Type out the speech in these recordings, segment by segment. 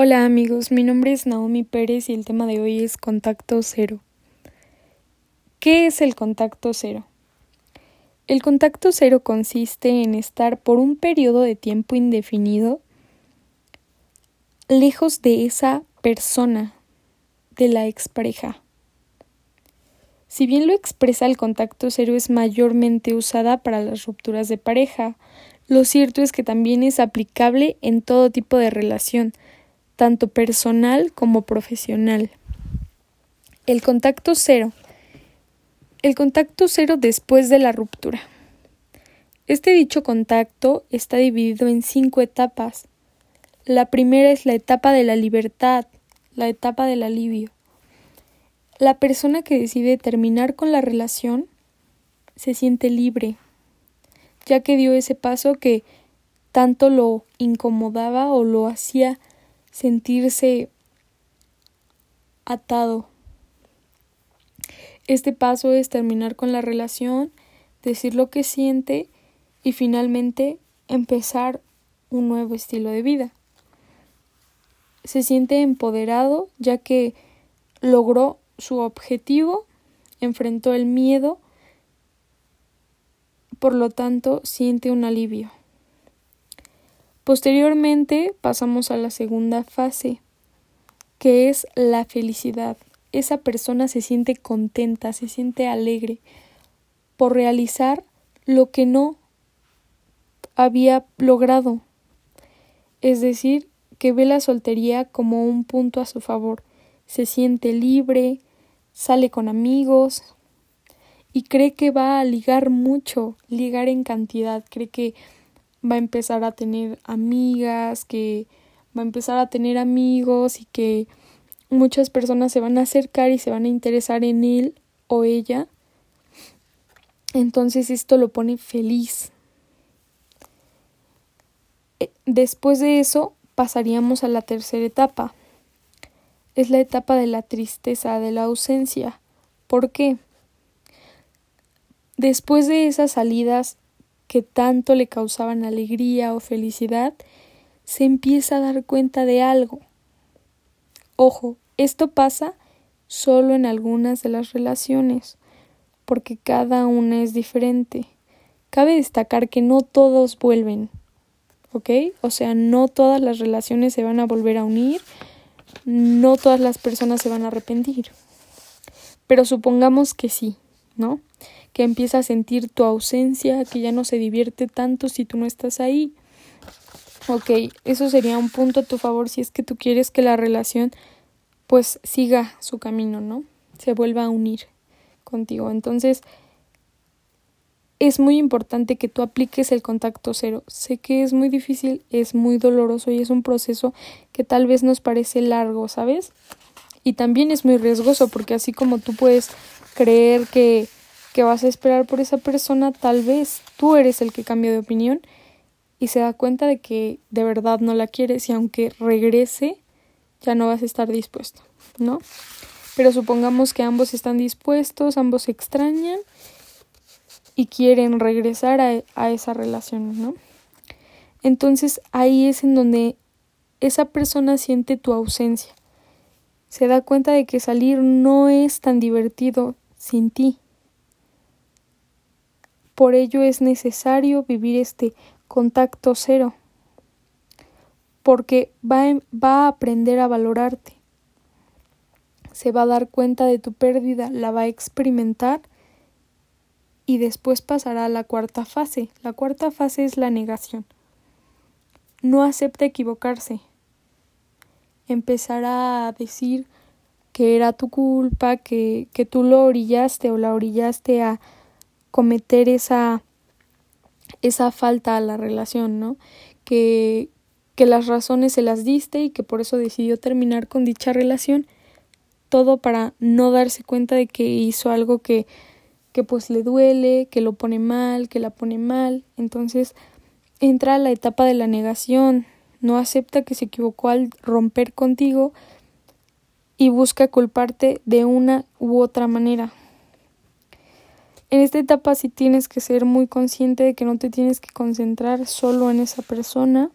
Hola amigos, mi nombre es Naomi Pérez y el tema de hoy es contacto cero. ¿Qué es el contacto cero? El contacto cero consiste en estar por un periodo de tiempo indefinido lejos de esa persona, de la expareja. Si bien lo expresa el contacto cero es mayormente usada para las rupturas de pareja, lo cierto es que también es aplicable en todo tipo de relación, tanto personal como profesional. El contacto cero. El contacto cero después de la ruptura. Este dicho contacto está dividido en cinco etapas. La primera es la etapa de la libertad, la etapa del alivio. La persona que decide terminar con la relación se siente libre, ya que dio ese paso que tanto lo incomodaba o lo hacía sentirse atado. Este paso es terminar con la relación, decir lo que siente y finalmente empezar un nuevo estilo de vida. Se siente empoderado ya que logró su objetivo, enfrentó el miedo, por lo tanto siente un alivio. Posteriormente pasamos a la segunda fase, que es la felicidad. Esa persona se siente contenta, se siente alegre por realizar lo que no había logrado. Es decir, que ve la soltería como un punto a su favor. Se siente libre, sale con amigos y cree que va a ligar mucho, ligar en cantidad, cree que va a empezar a tener amigas, que va a empezar a tener amigos y que muchas personas se van a acercar y se van a interesar en él o ella. Entonces esto lo pone feliz. Eh, después de eso pasaríamos a la tercera etapa. Es la etapa de la tristeza, de la ausencia. ¿Por qué? Después de esas salidas que tanto le causaban alegría o felicidad, se empieza a dar cuenta de algo. Ojo, esto pasa solo en algunas de las relaciones, porque cada una es diferente. Cabe destacar que no todos vuelven, ¿ok? O sea, no todas las relaciones se van a volver a unir, no todas las personas se van a arrepentir. Pero supongamos que sí, ¿no? Que empieza a sentir tu ausencia, que ya no se divierte tanto si tú no estás ahí. Ok, eso sería un punto a tu favor si es que tú quieres que la relación pues siga su camino, ¿no? Se vuelva a unir contigo. Entonces, es muy importante que tú apliques el contacto cero. Sé que es muy difícil, es muy doloroso y es un proceso que tal vez nos parece largo, ¿sabes? Y también es muy riesgoso porque así como tú puedes creer que que vas a esperar por esa persona, tal vez tú eres el que cambia de opinión y se da cuenta de que de verdad no la quieres y aunque regrese, ya no vas a estar dispuesto, ¿no? Pero supongamos que ambos están dispuestos, ambos se extrañan y quieren regresar a, a esa relación, ¿no? Entonces ahí es en donde esa persona siente tu ausencia. Se da cuenta de que salir no es tan divertido sin ti. Por ello es necesario vivir este contacto cero, porque va, va a aprender a valorarte. Se va a dar cuenta de tu pérdida, la va a experimentar y después pasará a la cuarta fase. La cuarta fase es la negación. No acepta equivocarse. Empezará a decir que era tu culpa, que, que tú lo orillaste o la orillaste a cometer esa esa falta a la relación, ¿no? Que, que las razones se las diste y que por eso decidió terminar con dicha relación, todo para no darse cuenta de que hizo algo que, que pues le duele, que lo pone mal, que la pone mal, entonces entra a la etapa de la negación, no acepta que se equivocó al romper contigo y busca culparte de una u otra manera. En esta etapa sí tienes que ser muy consciente de que no te tienes que concentrar solo en esa persona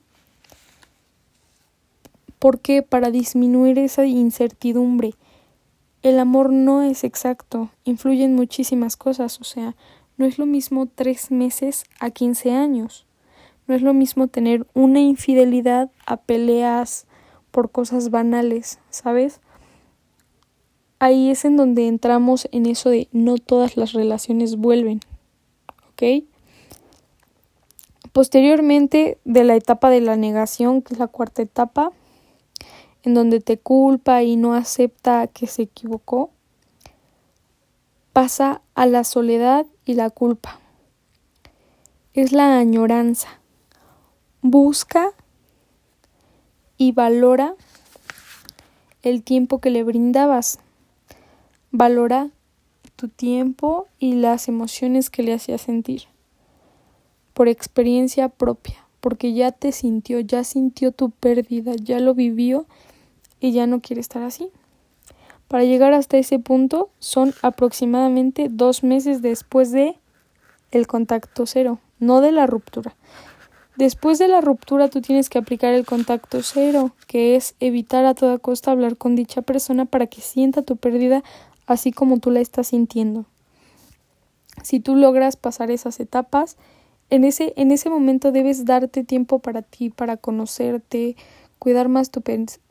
¿Por qué? Para disminuir esa incertidumbre. El amor no es exacto, influyen muchísimas cosas, o sea, no es lo mismo tres meses a quince años. No es lo mismo tener una infidelidad a peleas por cosas banales, ¿sabes? Ahí es en donde entramos en eso de no todas las relaciones vuelven, ¿ok? Posteriormente de la etapa de la negación, que es la cuarta etapa, en donde te culpa y no acepta que se equivocó, pasa a la soledad y la culpa. Es la añoranza. Busca y valora el tiempo que le brindabas. Valora tu tiempo y las emociones que le hacía sentir. Por experiencia propia, porque ya te sintió, ya sintió tu pérdida, ya lo vivió y ya no quiere estar así. Para llegar hasta ese punto son aproximadamente dos meses después de el contacto cero, no de la ruptura. Después de la ruptura tú tienes que aplicar el contacto cero, que es evitar a toda costa hablar con dicha persona para que sienta tu pérdida así como tú la estás sintiendo. Si tú logras pasar esas etapas, en ese, en ese momento debes darte tiempo para ti, para conocerte, cuidar más tu,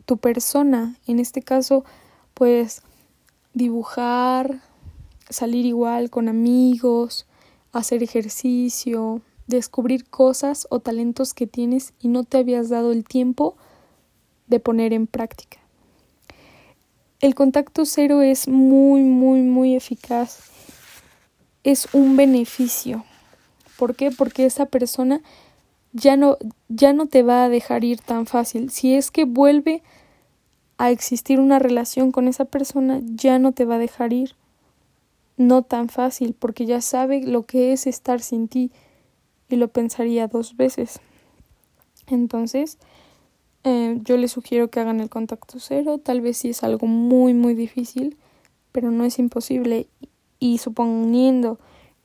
tu persona. En este caso, pues dibujar, salir igual con amigos, hacer ejercicio, descubrir cosas o talentos que tienes y no te habías dado el tiempo de poner en práctica. El contacto cero es muy, muy, muy eficaz. Es un beneficio. ¿Por qué? Porque esa persona ya no, ya no te va a dejar ir tan fácil. Si es que vuelve a existir una relación con esa persona, ya no te va a dejar ir. No tan fácil, porque ya sabe lo que es estar sin ti y lo pensaría dos veces. Entonces, eh, yo les sugiero que hagan el contacto cero, tal vez si es algo muy, muy difícil, pero no es imposible. Y suponiendo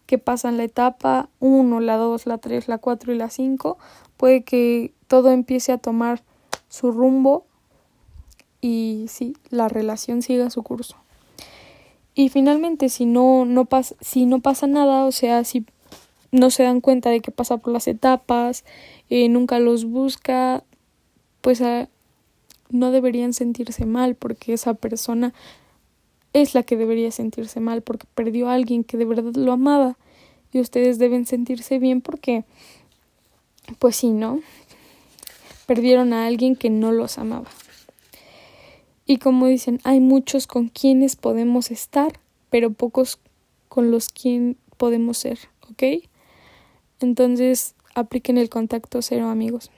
que pasan la etapa 1, la 2, la 3, la 4 y la 5, puede que todo empiece a tomar su rumbo y sí, la relación siga su curso. Y finalmente, si no, no, pasa, si no pasa nada, o sea, si no se dan cuenta de que pasa por las etapas, eh, nunca los busca, pues ah, no deberían sentirse mal porque esa persona es la que debería sentirse mal porque perdió a alguien que de verdad lo amaba y ustedes deben sentirse bien porque pues sí, ¿no? Perdieron a alguien que no los amaba. Y como dicen, hay muchos con quienes podemos estar, pero pocos con los quien podemos ser, ¿ok? Entonces, apliquen el contacto cero, amigos.